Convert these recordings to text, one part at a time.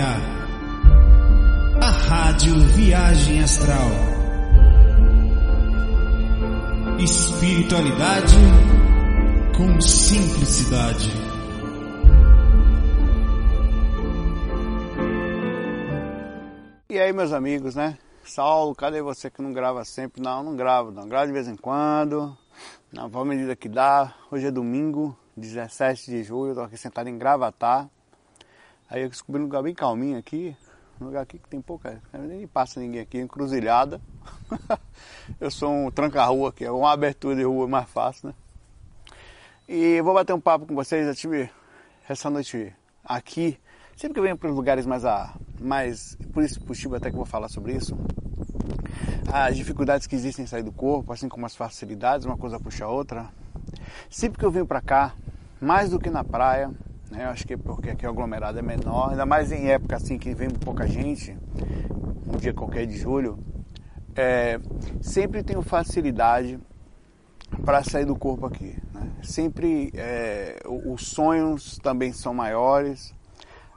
A Rádio Viagem Astral. Espiritualidade com simplicidade. E aí, meus amigos, né? Saulo, cadê você que não grava sempre? Não, não gravo, não. Gravo de vez em quando, na medida que dá. Hoje é domingo, 17 de julho, eu tô aqui sentado em Gravatar. Aí eu descobri um lugar bem calminho aqui, um lugar aqui que tem pouca, nem passa ninguém aqui, encruzilhada. eu sou um tranca-rua aqui, é uma abertura de rua mais fácil, né? E vou bater um papo com vocês, eu tive essa noite aqui, sempre que eu venho para os lugares mais, a, mais por isso possível até que eu vou falar sobre isso, as dificuldades que existem em sair do corpo, assim como as facilidades, uma coisa puxa a outra. Sempre que eu venho para cá, mais do que na praia, né? Acho que porque aqui o aglomerado é menor, ainda mais em época assim que vem pouca gente, um dia qualquer de julho, é, sempre tenho facilidade para sair do corpo aqui. Né? Sempre é, os sonhos também são maiores,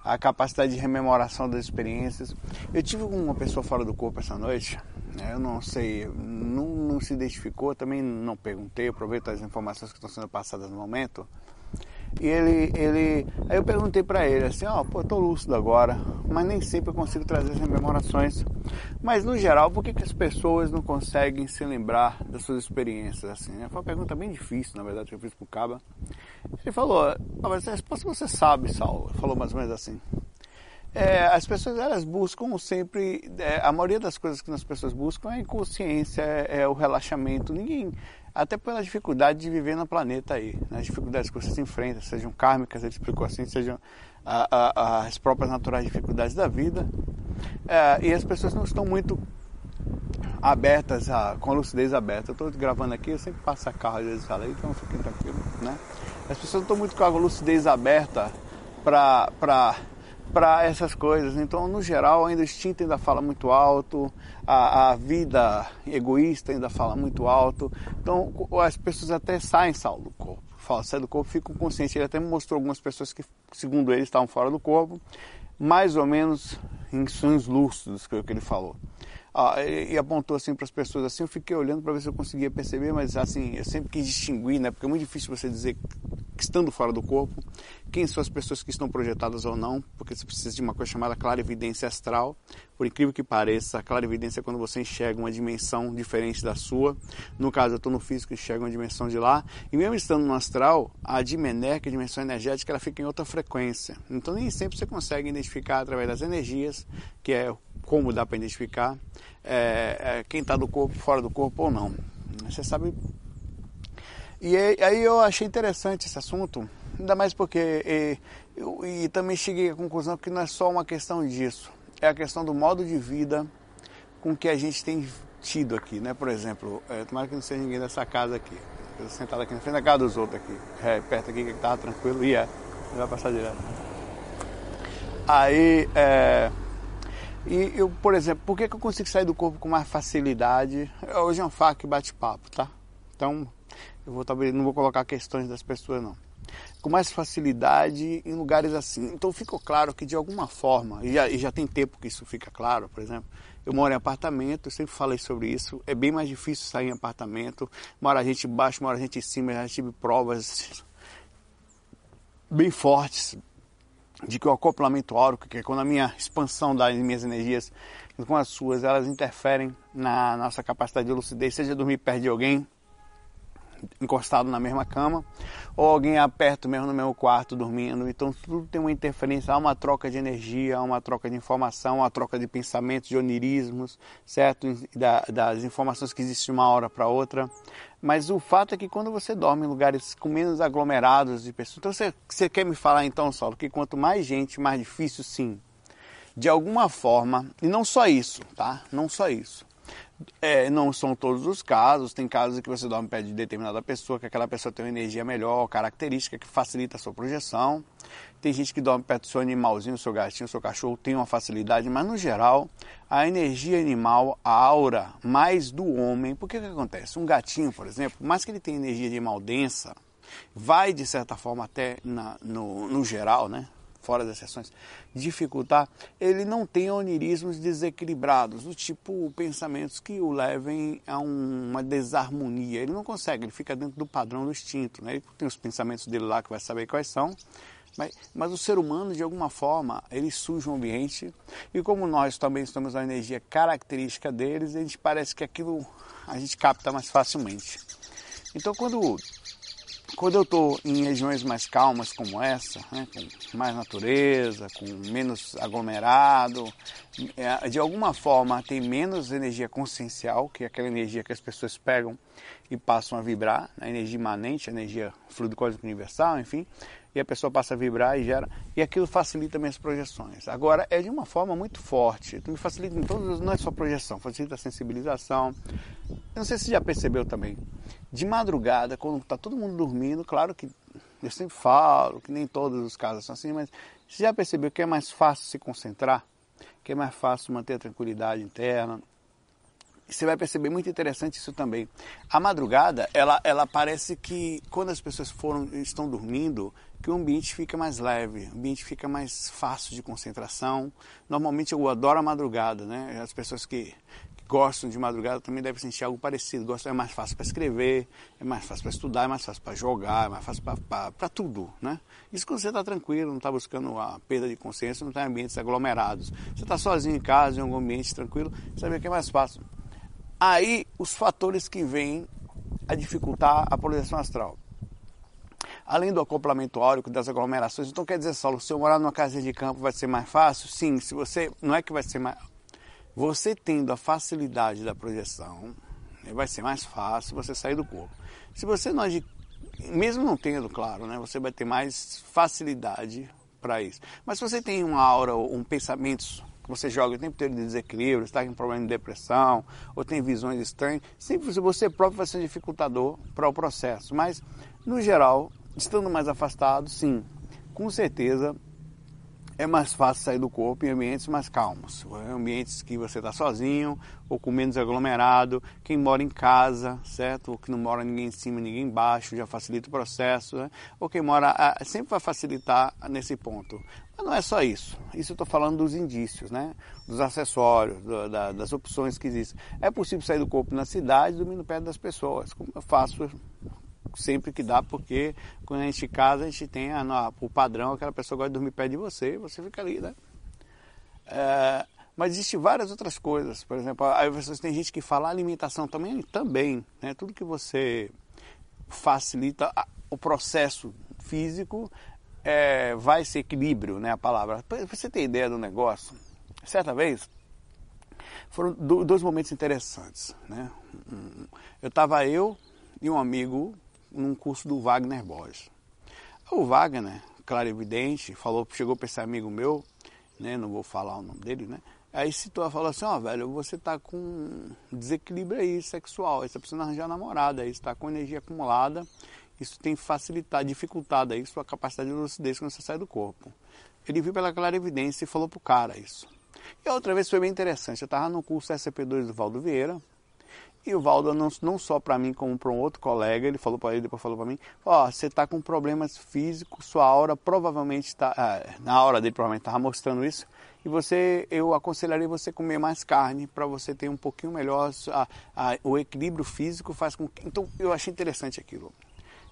a capacidade de rememoração das experiências. Eu tive uma pessoa fora do corpo essa noite, né? eu não sei, não, não se identificou, também não perguntei, aproveito as informações que estão sendo passadas no momento. E ele, ele, aí eu perguntei para ele assim, ó, oh, pô, tô lúcido agora, mas nem sempre eu consigo trazer as rememorações. Mas no geral, por que, que as pessoas não conseguem se lembrar das suas experiências assim? Né? Foi uma pergunta bem difícil, na verdade, que eu fiz pro Caba. Ele falou, ah, mas a resposta você sabe, Saulo. Falou mais ou menos assim. É, as pessoas elas buscam sempre, é, a maioria das coisas que as pessoas buscam é a inconsciência, é, é o relaxamento. Ninguém, até pela dificuldade de viver no planeta aí, né? as dificuldades que você se enfrenta, sejam kármicas, ele explicou assim, sejam a, a, as próprias naturais dificuldades da vida. É, e as pessoas não estão muito abertas, a, com a lucidez aberta. Eu estou gravando aqui, eu sempre passo a carro às vezes falo, então fiquem tranquilos, né? As pessoas não estão muito com a lucidez aberta para para essas coisas. Então, no geral, ainda o instinto ainda fala muito alto, a, a, vida egoísta ainda fala muito alto. Então, as pessoas até saem sal do corpo. Fala, sai do corpo, ficam conscientes. Ele até me mostrou algumas pessoas que, segundo ele, estavam fora do corpo, mais ou menos em sonhos lúcidos, que é o que ele falou. E, apontou assim para as pessoas assim, eu fiquei olhando para ver se eu conseguia perceber, mas assim, eu sempre quis distinguir, né? Porque é muito difícil você dizer estando fora do corpo, quem são as pessoas que estão projetadas ou não, porque você precisa de uma coisa chamada clarividência astral. Por incrível que pareça, a clarividência é quando você enxerga uma dimensão diferente da sua. No caso, eu estou no físico enxergo uma dimensão de lá. E mesmo estando no astral, a dimener, que é a dimensão energética, ela fica em outra frequência. Então nem sempre você consegue identificar através das energias, que é como dá para identificar é, é, quem está do corpo, fora do corpo ou não. Você sabe e aí eu achei interessante esse assunto, ainda mais porque e, eu, e também cheguei à conclusão que não é só uma questão disso, é a questão do modo de vida com que a gente tem tido aqui, né? Por exemplo, é, tomara que não seja ninguém dessa casa aqui. Eu sentado aqui na frente da casa dos outros aqui, é, perto aqui que estava tranquilo, e é, vai passar direto. Aí, é, e eu, por exemplo, por que, que eu consigo sair do corpo com mais facilidade? Hoje é um fac bate-papo, tá? Então, eu vou talvez não vou colocar questões das pessoas não. Com mais facilidade em lugares assim. Então ficou claro que de alguma forma, e já, e já tem tempo que isso fica claro, por exemplo, eu moro em apartamento, eu sempre falei sobre isso, é bem mais difícil sair em apartamento, mora a gente embaixo, mora a gente em cima, já tive provas bem fortes de que o acoplamento áurico, que é quando a minha expansão das minhas energias com as suas, elas interferem na nossa capacidade de lucidez, seja dormir perto de alguém, encostado na mesma cama, ou alguém aperto mesmo no mesmo quarto dormindo. Então tudo tem uma interferência, há uma troca de energia, há uma troca de informação, há uma troca de pensamentos, de onirismos, certo? Da, das informações que existem de uma hora para outra. Mas o fato é que quando você dorme em lugares com menos aglomerados de pessoas, então você, você quer me falar então, Saulo, que quanto mais gente, mais difícil sim. De alguma forma, e não só isso, tá? Não só isso é, não são todos os casos, tem casos em que você dorme perto de determinada pessoa, que aquela pessoa tem uma energia melhor, característica que facilita a sua projeção. Tem gente que dorme perto do seu animalzinho, seu gatinho, seu cachorro, tem uma facilidade, mas no geral, a energia animal, a aura mais do homem, porque que acontece? Um gatinho, por exemplo, mais que ele tenha energia de animal densa, vai de certa forma até na, no, no geral, né? Fora das sessões, dificultar, ele não tem onirismos desequilibrados, do tipo pensamentos que o levem a um, uma desarmonia. Ele não consegue, ele fica dentro do padrão do instinto. Né? Ele tem os pensamentos dele lá que vai saber quais são, mas, mas, o ser humano, de alguma forma, ele suja o ambiente e como nós também estamos na energia característica deles, a gente parece que aquilo a gente capta mais facilmente. Então, quando quando eu estou em regiões mais calmas como essa, né, com mais natureza, com menos aglomerado, é, de alguma forma tem menos energia consciencial, que é aquela energia que as pessoas pegam e passam a vibrar, a energia imanente, a energia fluido cósmico universal, enfim, e a pessoa passa a vibrar e gera, e aquilo facilita minhas projeções. Agora, é de uma forma muito forte, me facilita em todos, não é só projeção, facilita a sensibilização. Eu não sei se você já percebeu também, de madrugada, quando está todo mundo dormindo, claro que eu sempre falo que nem todos os casos são assim, mas você já percebeu que é mais fácil se concentrar? Que é mais fácil manter a tranquilidade interna? Você vai perceber muito interessante isso também. A madrugada, ela, ela parece que quando as pessoas foram, estão dormindo, que o ambiente fica mais leve, o ambiente fica mais fácil de concentração. Normalmente eu adoro a madrugada, né? As pessoas que gostam de madrugada também devem sentir algo parecido. Gostam, é mais fácil para escrever, é mais fácil para estudar, é mais fácil para jogar, é mais fácil para tudo, né? Isso quando você está tranquilo, não está buscando a perda de consciência, não está em ambientes aglomerados. Você está sozinho em casa, em algum ambiente tranquilo, você vê que é mais fácil. Aí os fatores que vêm a dificultar a projeção astral. Além do acoplamento áurico das aglomerações, então quer dizer, Saulo, se eu morar numa casa de campo vai ser mais fácil? Sim, se você. Não é que vai ser mais. Você tendo a facilidade da projeção, vai ser mais fácil você sair do corpo. Se você não agir, mesmo não tendo, claro, né, você vai ter mais facilidade para isso. Mas se você tem uma aura, um pensamento você joga o tempo inteiro de desequilíbrio, está com problema de depressão, ou tem visões estranhas, sempre você próprio vai ser dificultador para o processo. Mas, no geral, estando mais afastado, sim, com certeza é mais fácil sair do corpo em ambientes mais calmos, ambientes que você está sozinho ou com menos aglomerado. Quem mora em casa, certo? Ou que não mora ninguém em cima, ninguém embaixo, já facilita o processo. Né? Ou quem mora ah, sempre vai facilitar nesse ponto. Mas não é só isso. Isso eu estou falando dos indícios, né? Dos acessórios, do, da, das opções que existem. É possível sair do corpo na cidade, dormindo perto das pessoas, como eu faço sempre que dá, porque quando a gente casa, a gente tem a, a, o padrão, aquela pessoa gosta de dormir perto de você e você fica ali, né? É, mas existem várias outras coisas, por exemplo, aí vocês tem gente que fala alimentação também, também, né? Tudo que você facilita o processo físico é, vai ser equilíbrio, né? A palavra. Você ter ideia do negócio, certa vez foram dois momentos interessantes, né? Eu estava eu e um amigo num curso do Wagner Borges. O Wagner, claro evidente, falou, chegou para esse amigo meu, né, não vou falar o nome dele, né? Aí citou, falou assim, ó, oh, velho, você tá com desequilíbrio aí sexual, aí você precisa arranjar namorada, aí você tá com energia acumulada, isso tem facilitado, dificultado aí sua capacidade de lucidez quando você sai do corpo. Ele viu pela clara evidência e falou pro cara isso. E outra vez foi bem interessante, eu estava no curso SCP-2 do Valdo Vieira, e o Valdo, não, não só para mim, como para um outro colega, ele falou para ele, depois falou para mim, ó, oh, você está com problemas físicos, sua aura provavelmente está, ah, na hora dele provavelmente estava mostrando isso, e você, eu aconselharia você comer mais carne para você ter um pouquinho melhor, a, a, o equilíbrio físico faz com que, então eu achei interessante aquilo.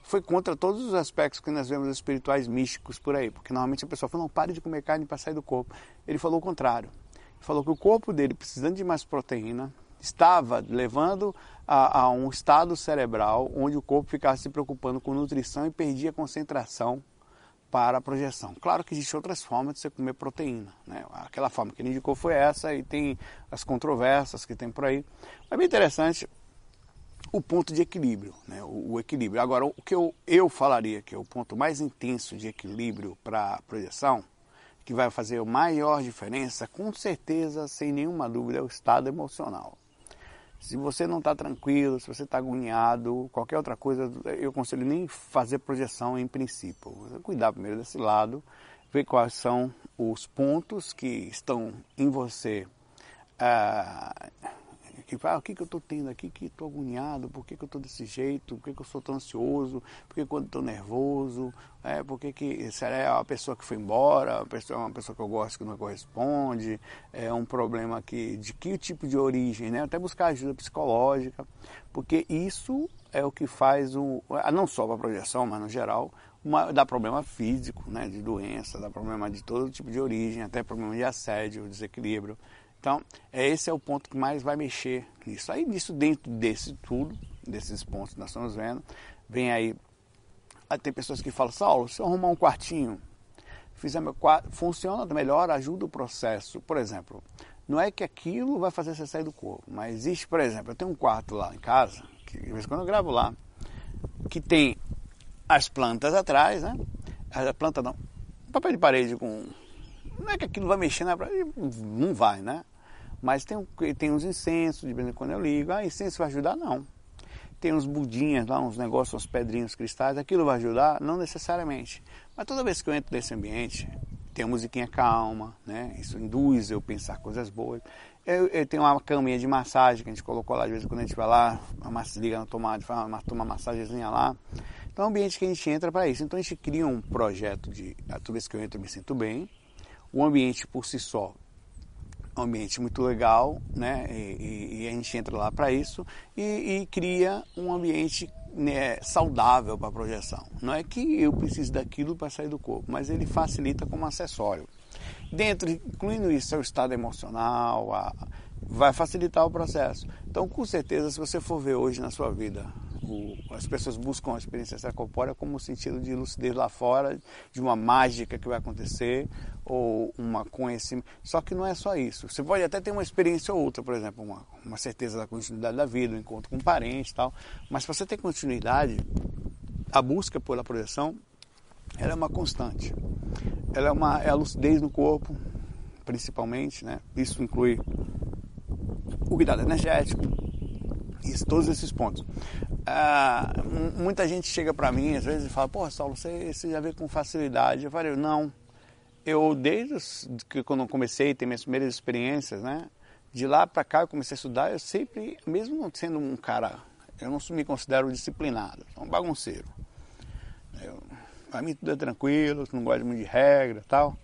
Foi contra todos os aspectos que nós vemos espirituais místicos por aí, porque normalmente a pessoa fala, não, pare de comer carne para sair do corpo. Ele falou o contrário. Ele falou que o corpo dele, precisando de mais proteína, estava levando a, a, um estado cerebral onde o corpo ficava se preocupando com nutrição e perdia concentração para a projeção. Claro que existem outras formas de você comer proteína. Né? Aquela forma que ele indicou foi essa e tem as controvérsias que tem por aí. Mas bem interessante o ponto de equilíbrio, né? o, o equilíbrio. Agora, o que eu, eu falaria que é o ponto mais intenso de equilíbrio para a projeção, que vai fazer a maior diferença, com certeza, sem nenhuma dúvida, é o estado emocional. Se você não está tranquilo, se você está agoniado, qualquer outra coisa, eu aconselho nem fazer projeção em princípio. Cuidar primeiro desse lado, ver quais são os pontos que estão em você, ah, Que fala, ah, o que, que eu estou tendo aqui, que estou agoniado, por que, que eu estou desse jeito, por que, que eu sou tão ansioso, por que quando estou nervoso, é, por que, que será é a pessoa que foi embora, a pessoa, uma pessoa que eu gosto que não corresponde, é um problema que, de que tipo de origem, né? Até buscar ajuda psicológica, porque isso é o que faz o, não só para a projeção, mas no geral, uma, dá problema físico, né, de doença, dá problema de todo tipo de origem, até problema de assédio, desequilíbrio. Então, é, esse é o ponto que mais vai mexer nisso. Aí, nisso, dentro desse tudo, desses pontos que nós estamos vendo, vem aí, aí tem pessoas que falam, Saulo, se eu arrumar um quartinho, fizer meu quarto, funciona melhor, ajuda o processo. Por exemplo, não é que aquilo vai fazer você sair do corpo, mas existe, por exemplo, eu tenho um quarto lá em casa, que de vez em quando eu gravo lá, que tem as plantas atrás, né? A planta não. Papel de parede com. Não é que aquilo vai mexer na parede, não vai, né? Mas tem, tem uns incensos, de vez em quando eu ligo. Ah, incenso vai ajudar? Não. Tem uns budinhas lá, uns negócios, uns pedrinhos, cristais, aquilo vai ajudar? Não necessariamente. Mas toda vez que eu entro nesse ambiente, tem uma musiquinha calma, né? Isso induz eu pensar coisas boas. Eu, eu, tenho uma caminha de massagem que a gente colocou lá, de vez em quando a gente vai lá, uma, liga na tomada, faz uma, uma massagenzinha lá. Então é um ambiente que a gente entra para isso. Então a gente cria um projeto de a toda vez que eu entro eu me sinto bem. O ambiente por si só é um ambiente muito legal, né? E, e a gente entra lá para isso e, e, cria um ambiente né, saudável para a projeção. Não é que eu precise daquilo para sair do corpo, mas ele facilita como acessório. Dentro, incluindo isso, é o estado emocional, a, vai facilitar o processo. Então, com certeza, se você for ver hoje na sua vida o, as pessoas buscam a experiência extracorpórea como sentido de lucidez lá fora, de uma mágica que vai acontecer, ou uma conhecimento. Só que não é só isso. Você pode até ter uma experiência ou outra, por exemplo, uma, uma certeza da continuidade da vida, um encontro com um parente e tal. Mas para você ter continuidade, a busca pela projeção ela é uma constante. Ela é, uma, é a lucidez no corpo, principalmente, né? Isso inclui o cuidado energético, isso, todos esses pontos. Ah, muita gente chega para mim às vezes e fala, pô, Saulo, você, você já vê com facilidade. Eu falei, não. Eu, desde que quando eu comecei, ter minhas primeiras experiências, né? De lá para cá eu comecei a estudar, eu sempre, mesmo sendo um cara, eu não me considero disciplinado, sou um bagunceiro. Para mim tudo é tranquilo, não gosto muito de regra tal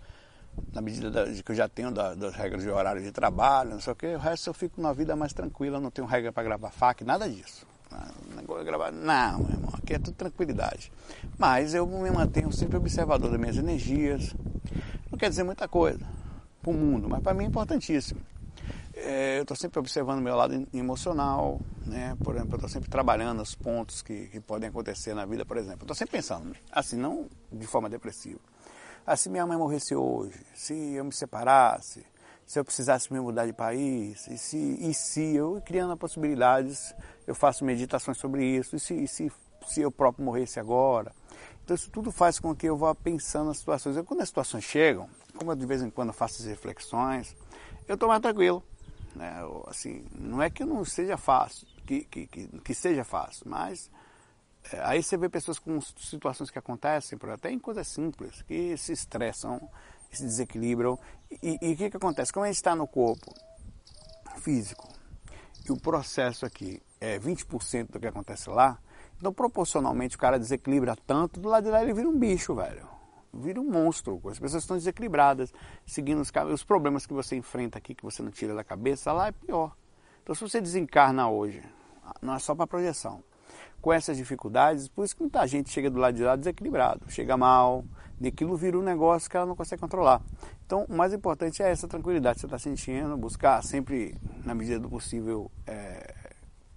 na medida da, de que eu já tenho da, das regras de horário de trabalho, não sei o que, o resto eu fico numa vida mais tranquila, não tenho regra para gravar fac, nada disso. De gravar, não, meu irmão, aqui é tudo tranquilidade. Mas eu me mantenho sempre observador das minhas energias. Não quer dizer muita coisa para o mundo, mas para mim é importantíssimo. É, eu estou sempre observando o meu lado emocional, né? por exemplo, eu estou sempre trabalhando os pontos que, que podem acontecer na vida, por exemplo. Estou sempre pensando, assim, não de forma depressiva se minha mãe morresse hoje, se eu me separasse, se eu precisasse me mudar de país, e se, e se eu criando possibilidades, eu faço meditações sobre isso, e se, e se, se eu próprio morresse agora. Então isso tudo faz com que eu vá pensando nas situações. E quando as situações chegam, como eu de vez em quando faço as reflexões, eu estou mais tranquilo. Né? Assim, não é que não seja fácil, que, que, que, que seja fácil, mas é, aí você vê pessoas com situações que acontecem, até em coisas simples, que se estressam, se desequilibram. E o que, que acontece? Como a gente está no corpo físico e o processo aqui é 20% do que acontece lá, então proporcionalmente o cara desequilibra tanto, do lado de lá ele vira um bicho, velho. Vira um monstro. As pessoas estão desequilibradas, seguindo os, os problemas que você enfrenta aqui, que você não tira da cabeça, lá é pior. Então se você desencarna hoje, não é só para projeção com essas dificuldades, por isso que muita gente chega do lado de lá desequilibrado, chega mal, e aquilo vira um negócio que ela não consegue controlar. Então, o mais importante é essa tranquilidade que você está sentindo, buscar sempre, na medida do possível, é,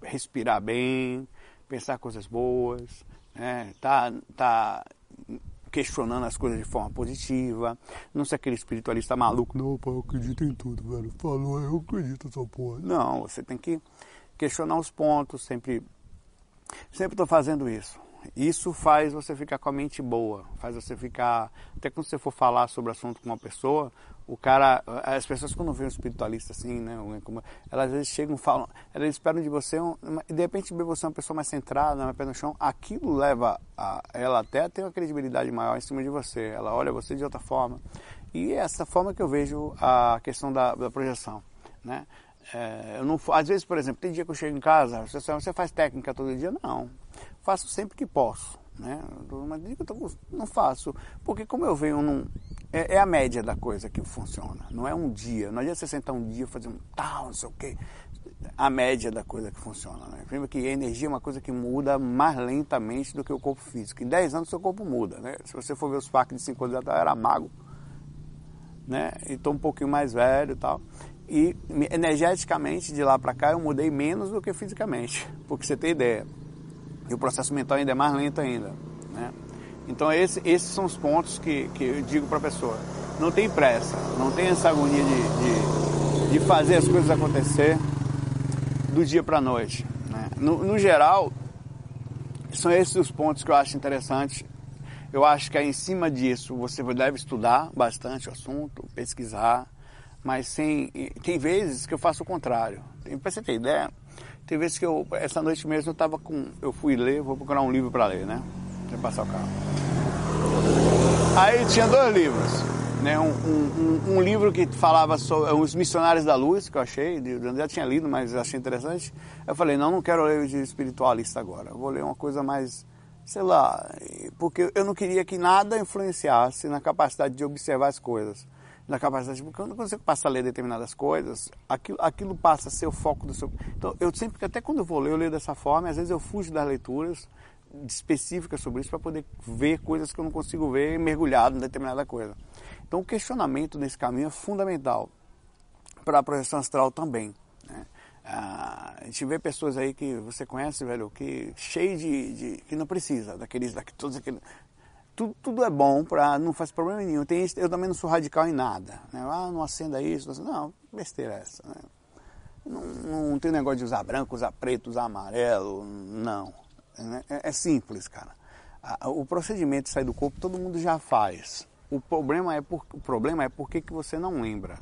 respirar bem, pensar coisas boas, né? tá, tá questionando as coisas de forma positiva, não ser aquele espiritualista maluco, não, pai, eu acredito em tudo, velho, falou, eu acredito nessa porra. Não, você tem que questionar os pontos, sempre Sempre estou fazendo isso. Isso faz você ficar com a mente boa, faz você ficar. Até quando você for falar sobre o assunto com uma pessoa, o cara. As pessoas quando vêem um espiritualista assim, né? Elas às vezes chegam falam, elas esperam de você, e de repente você uma pessoa mais centrada, mais pé no chão, aquilo leva a, ela até a ter uma credibilidade maior em cima de você. Ela olha você de outra forma. E é essa forma que eu vejo a questão da, da projeção. Né? É, eu não, às vezes, por exemplo, tem dia que eu chego em casa, você, você faz técnica todo dia? Não. Faço sempre que posso. Né? Mas não faço. Porque como eu venho num. É, é, a média da coisa que funciona. Não é um dia. Não adianta você sentar um dia e fazer um tal, não sei o quê. A média da coisa que funciona. Né? Primeiro que a energia é uma coisa que muda mais lentamente do que o corpo físico. Em 10 anos seu corpo muda. Né? Se você for ver os parques de 5 anos atrás, era mago. Né? E tô um pouquinho mais velho e tal. E energeticamente de lá para cá eu mudei menos do que fisicamente. Porque você tem ideia e o processo mental ainda é mais lento ainda. Né? Então esse, esses são os pontos que, que eu digo para a pessoa. Não tem pressa, não tem essa agonia de, de, de fazer as coisas acontecer do dia para a noite. Né? No, no, geral, são esses os pontos que eu acho interessantes. Eu acho que é em cima disso você deve estudar bastante o assunto, pesquisar, mas sem, tem vezes que eu faço o contrário. Para você ter ideia, tem vezes que eu, essa noite mesmo eu tava com, eu fui ler, vou procurar um livro para ler, né? Pra passar o carro. Aí tinha dois livros, né? Um, um, um, livro que falava sobre os missionários da luz, que eu achei, eu já tinha lido, mas achei interessante. Eu falei, não, não quero ler de espiritualista agora, eu vou ler uma coisa mais, sei lá, porque eu não queria que nada influenciasse na capacidade de observar as coisas na capacidade, porque quando você passa a ler determinadas coisas, aquilo, aquilo passa a ser o foco do seu. Então, eu sempre, até quando eu vou ler, eu leio dessa forma, às vezes eu fujo das leituras específicas sobre isso para poder ver coisas que eu não consigo ver mergulhado em determinada coisa. Então, o questionamento nesse caminho é fundamental para a projeção astral também. Né? Ah, a gente vê pessoas aí que você conhece, velho, que cheio de, de que não precisa daqueles, daqueles todos aqueles tudo, tudo é bom, pra, não faz problema nenhum. Tem, eu também não sou radical em nada. Né? Ah, não acenda isso. Não, não besteira é essa. Né? Não, não, tem negócio de usar branco, usar preto, usar amarelo. Não. É, é simples, cara. O procedimento de sair do corpo todo mundo já faz. O problema é, por, o problema é por que, que você não lembra.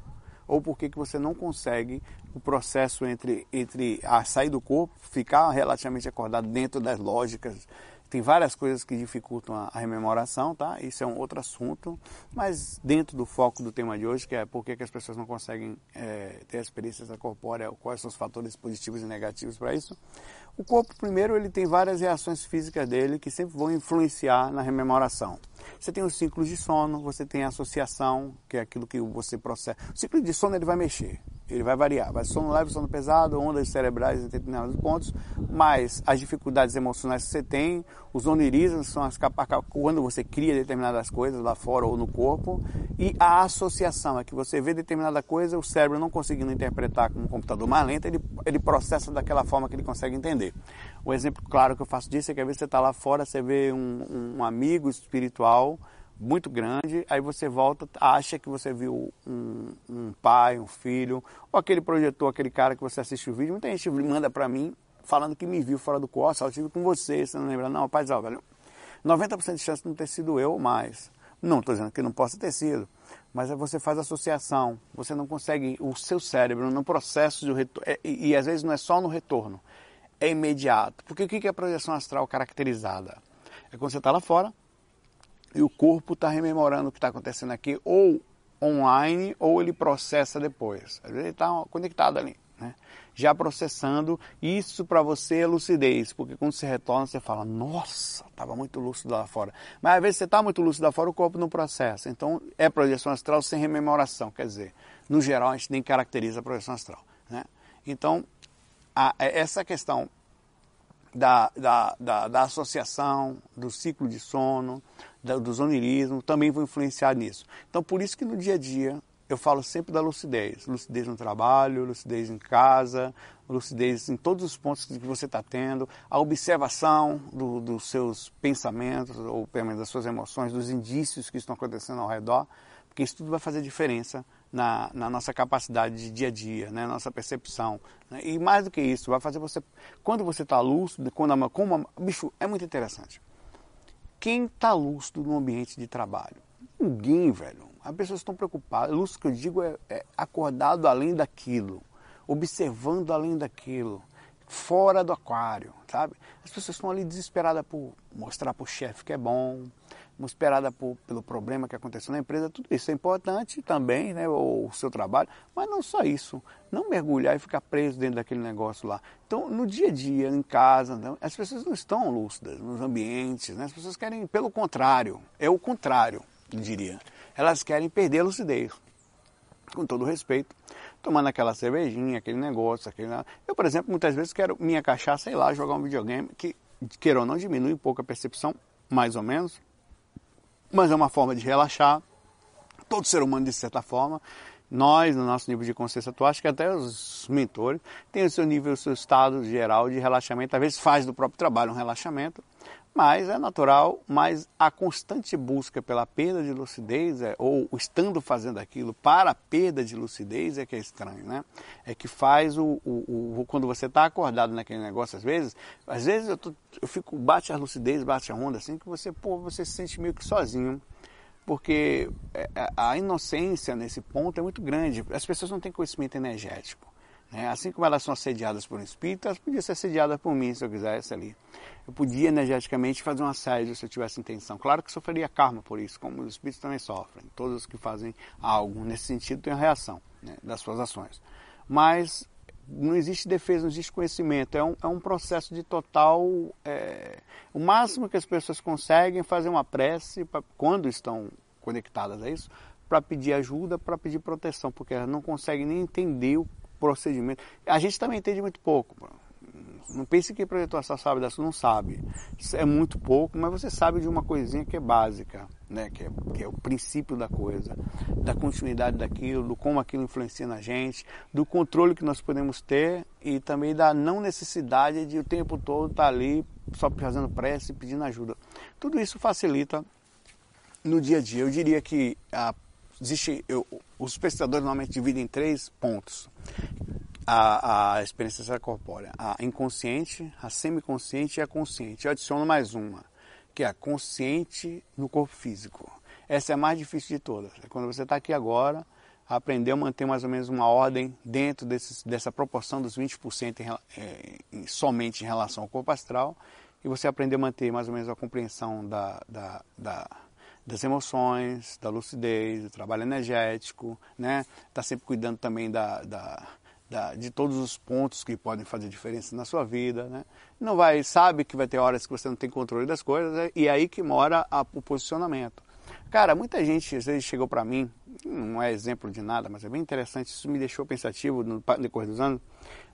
Ou por que, que você não consegue o processo entre, entre a sair do corpo, ficar relativamente acordado dentro das lógicas tem várias coisas que dificultam a, a, rememoração, tá? Isso é um outro assunto, mas dentro do foco do tema de hoje, que é por que, que as pessoas não conseguem é, ter a experiência corpórea, quais são os fatores positivos e negativos para isso. O corpo, primeiro, ele tem várias reações físicas dele que sempre vão influenciar na rememoração. Você tem os ciclos de sono, você tem a associação, que é aquilo que você processa. O ciclo de sono ele vai mexer ele vai variar. Vai sono leve, sono pesado, ondas cerebrais em determinados pontos, mas as dificuldades emocionais que você tem, os onirismos são as quando você cria determinadas coisas lá fora ou no corpo, e a associação é que você vê determinada coisa, o cérebro não conseguindo interpretar com um computador mais lento, ele, ele processa daquela forma que ele consegue entender. O exemplo claro que eu faço disso é que às vezes você está lá fora, você vê um, um amigo espiritual, muito grande, aí você volta, acha que você viu um, um, pai, um filho, ou aquele projetor, aquele cara que você assiste o vídeo, muita gente manda para mim falando que me viu fora do corpo, eu tive com você, você não lembra? Não, rapaz, velho, 90% de chance de não ter sido eu mais. Não estou dizendo que não possa ter sido, mas você faz associação, você não consegue, o seu cérebro no processo de retorno, é, e, e às vezes não é só no retorno, é imediato. Porque o que é a projeção astral caracterizada? É quando você está lá fora, e o corpo está rememorando o que está acontecendo aqui, ou online, ou ele processa depois. Às vezes ele está conectado ali, né? já processando. Isso para você é lucidez, porque quando você retorna, você fala: Nossa, estava muito lúcido lá fora. Mas às vezes você está muito lúcido lá fora, o corpo não processa. Então é projeção astral sem rememoração. Quer dizer, no geral, a gente nem caracteriza a projeção astral. Né? Então, a, essa questão da, da, da, da associação, do ciclo de sono, do zonirismo, também vão influenciar nisso. Então, por isso que no dia a dia eu falo sempre da lucidez. Lucidez no trabalho, lucidez em casa, lucidez em todos os pontos que você está tendo, a observação do, dos seus pensamentos, ou pelo menos das suas emoções, dos indícios que estão acontecendo ao redor, porque isso tudo vai fazer diferença na, na nossa capacidade de dia a dia, né? nossa percepção. Né? E mais do que isso, vai fazer você, quando você está lúcido, quando a, como a, bicho, é muito interessante. Quem está lúcido no ambiente de trabalho? Ninguém, velho. As pessoas estão preocupadas. Lúcido que eu digo é, é acordado além daquilo, observando além daquilo, fora do aquário, sabe? As pessoas estão ali desesperadas por mostrar para o chefe que é bom, esperada por, pelo problema que aconteceu na empresa, tudo isso é importante também, né, o, o seu trabalho, mas não só isso, não mergulhar e ficar preso dentro daquele negócio lá. Então, no dia a dia, em casa, as pessoas não estão lúcidas nos ambientes, né, as pessoas querem, pelo contrário, é o contrário, eu diria, elas querem perder a lucidez, com todo respeito, tomando aquela cervejinha, aquele negócio, aquele... Eu, por exemplo, muitas vezes quero minha cachaça ir lá jogar um videogame, que, queira ou não, diminui um pouco a percepção, mais ou menos, mas é uma forma de relaxar. Todo ser humano, de certa forma, nós, no nosso nível de consciência atual, acho que até os mentores, têm o seu nível, o seu estado geral de relaxamento. Às vezes faz do próprio trabalho um relaxamento, mas é natural, mas a constante busca pela perda de lucidez, é, ou estando fazendo aquilo para a perda de lucidez, é que é estranho, né? É que faz o, o, o quando você está acordado naquele negócio, às vezes, às vezes eu, tô, eu fico, bate a lucidez, bate a onda, assim, que você, pô, você se sente meio que sozinho, porque é, a inocência nesse ponto é muito grande, as pessoas não têm conhecimento energético. Né? Assim como elas são assediadas por um espírito, elas podiam ser assediadas por mim, se eu quisesse ali. Eu podia energeticamente fazer um assédio se eu tivesse intenção. Claro que sofreria karma por isso, como os espíritos também sofrem. Todos os que fazem algo nesse sentido têm a reação né, das suas ações. Mas não existe defesa, não existe conhecimento. É um, é um processo de total. É, o máximo que as pessoas conseguem fazer uma prece, pra, quando estão conectadas a isso, para pedir ajuda, para pedir proteção, porque elas não conseguem nem entender o procedimento. A gente também entende muito pouco. Não pense que projetor só sabe disso, não sabe. É muito pouco, mas você sabe de uma coisinha que é básica, né? que, é, que é o princípio da coisa, da continuidade daquilo, do como aquilo influencia na gente, do controle que nós podemos ter e também da não necessidade de o tempo todo estar ali só fazendo prece e pedindo ajuda. Tudo isso facilita no dia a dia. Eu diria que a existe, eu, os pesquisadores normalmente dividem em três pontos a, a experiência extracorpórea: a inconsciente, a semiconsciente e a consciente. Eu adiciono mais uma, que é a consciente no corpo físico. Essa é a mais difícil de todas. É quando você está aqui agora, aprendeu a manter mais ou menos uma ordem dentro dessa proporção dos 20% em, é, em, somente em relação ao corpo astral, e você aprendeu a manter mais ou menos a compreensão da, da, da das emoções, da lucidez, do trabalho energético, né? Está sempre cuidando também da, da, da, de todos os pontos que podem fazer diferença na sua vida, né? Não vai, sabe que vai ter horas que você não tem controle das coisas é, e é aí que mora a, o posicionamento. Cara, muita gente às vezes chegou para mim, não é exemplo de nada, mas é bem interessante, isso me deixou pensativo no decorrer dos anos.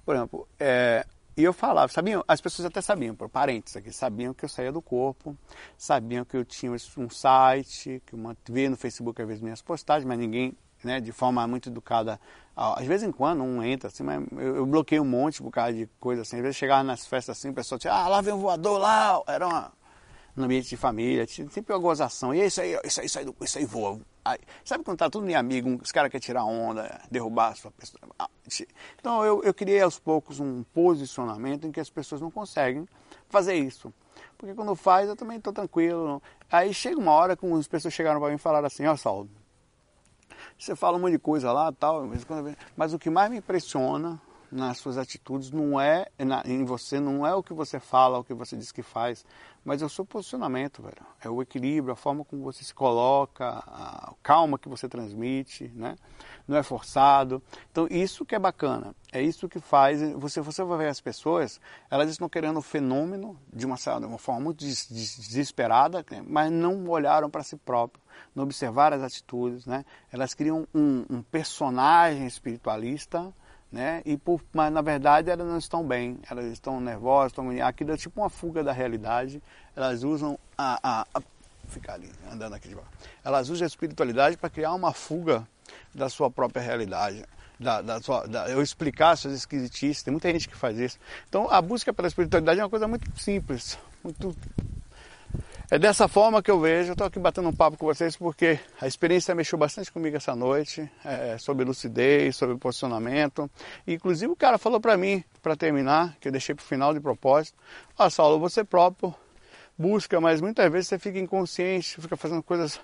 Por exemplo, é, e eu falava, sabiam, as pessoas até sabiam, por parentes aqui, sabiam que eu saía do corpo, sabiam que eu tinha um site, que eu via no Facebook às vezes minhas postagens, mas ninguém, né, de forma muito educada, às vezes em quando um entra assim, mas eu, eu bloqueei um monte por causa de coisa assim, às vezes chegava nas festas assim, o pessoal tinha, ah, lá vem um voador lá, era uma, no ambiente de família, sempre uma gozação, e é isso aí, isso aí, isso aí, isso aí voa, Aí, sabe quando tá tudo nem amigo, os caras querem tirar onda, derrubar a sua pessoa. Então eu, eu criei aos poucos um posicionamento em que as pessoas não conseguem fazer isso. Porque quando faz eu também estou tranquilo. Aí chega uma hora que as pessoas chegaram para mim e falaram assim, ó oh, você fala um monte de coisa lá tal, mas o que mais me impressiona nas suas atitudes não é na, em você não é o que você fala, o que você diz que faz, mas é o seu posicionamento, velho. É o equilíbrio, a forma como você se coloca, a calma que você transmite, né? Não é forçado. Então isso que é bacana, é isso que faz. Você você vai ver as pessoas, elas estão querendo o fenômeno de uma, de uma forma muito desesperada, né? mas não olharam para si próprio, não observaram as atitudes, né? Elas criam um, um personagem espiritualista né? E por, mas na verdade elas não estão bem, elas estão nervosas, estão aquilo é tipo uma fuga da realidade. Elas usam a, a, a ficar ali andando aqui de baixo. Elas usam a espiritualidade para criar uma fuga da sua própria realidade. Da, da sua, da, eu explicar suas esquisitices, tem muita gente que faz isso. Então a busca pela espiritualidade é uma coisa muito simples, muito é dessa forma que eu vejo, estou aqui batendo um papo com vocês porque a experiência mexeu bastante comigo essa noite, é, sobre lucidez, sobre posicionamento. E, inclusive o cara falou para mim, para terminar, que eu deixei para o final de propósito, ah Saulo, você próprio busca, mas muitas vezes você fica inconsciente, fica fazendo coisas,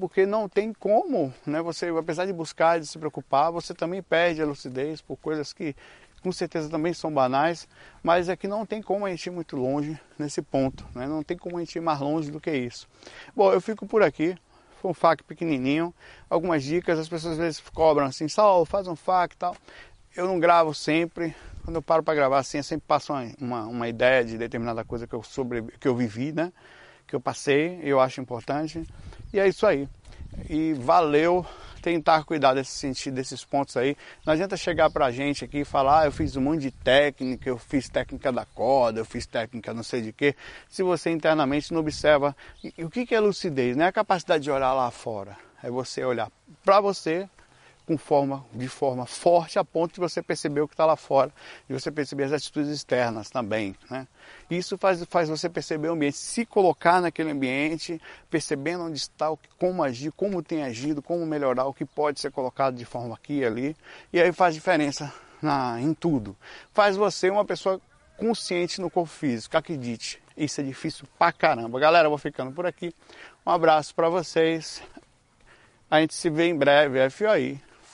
porque não tem como, né? Você, apesar de buscar, de se preocupar, você também perde a lucidez por coisas que com certeza também são banais, mas é que não tem como a gente ir muito longe nesse ponto, né? não tem como a gente ir mais longe do que isso. Bom, eu fico por aqui, foi um FAQ pequenininho, algumas dicas, as pessoas às vezes cobram assim, Sal, faz um FAQ e tal. Eu não gravo sempre, quando eu paro para gravar assim, eu sempre passo uma, uma, ideia de determinada coisa que eu, sobre, que eu vivi, né? Que eu passei, eu acho importante. E é isso aí. E valeu tentar cuidar desse sentido, desses pontos aí. Não adianta chegar pra gente aqui e falar, ah, eu fiz um monte de técnica, eu fiz técnica da corda, eu fiz técnica não sei de quê, se você internamente não observa. E o que é lucidez? Não é a capacidade de olhar lá fora, é você olhar para você, com forma, de forma forte a ponto de você perceber o que está lá fora, de você perceber as atitudes externas também. Né? Isso faz, faz você perceber o ambiente, se colocar naquele ambiente, percebendo onde está, como agir, como tem agido, como melhorar, o que pode ser colocado de forma aqui e ali, e aí faz diferença na, em tudo. Faz você uma pessoa consciente no corpo físico, acredite. Isso é difícil pra caramba. Galera, vou ficando por aqui. Um abraço para vocês. A gente se vê em breve. FOI.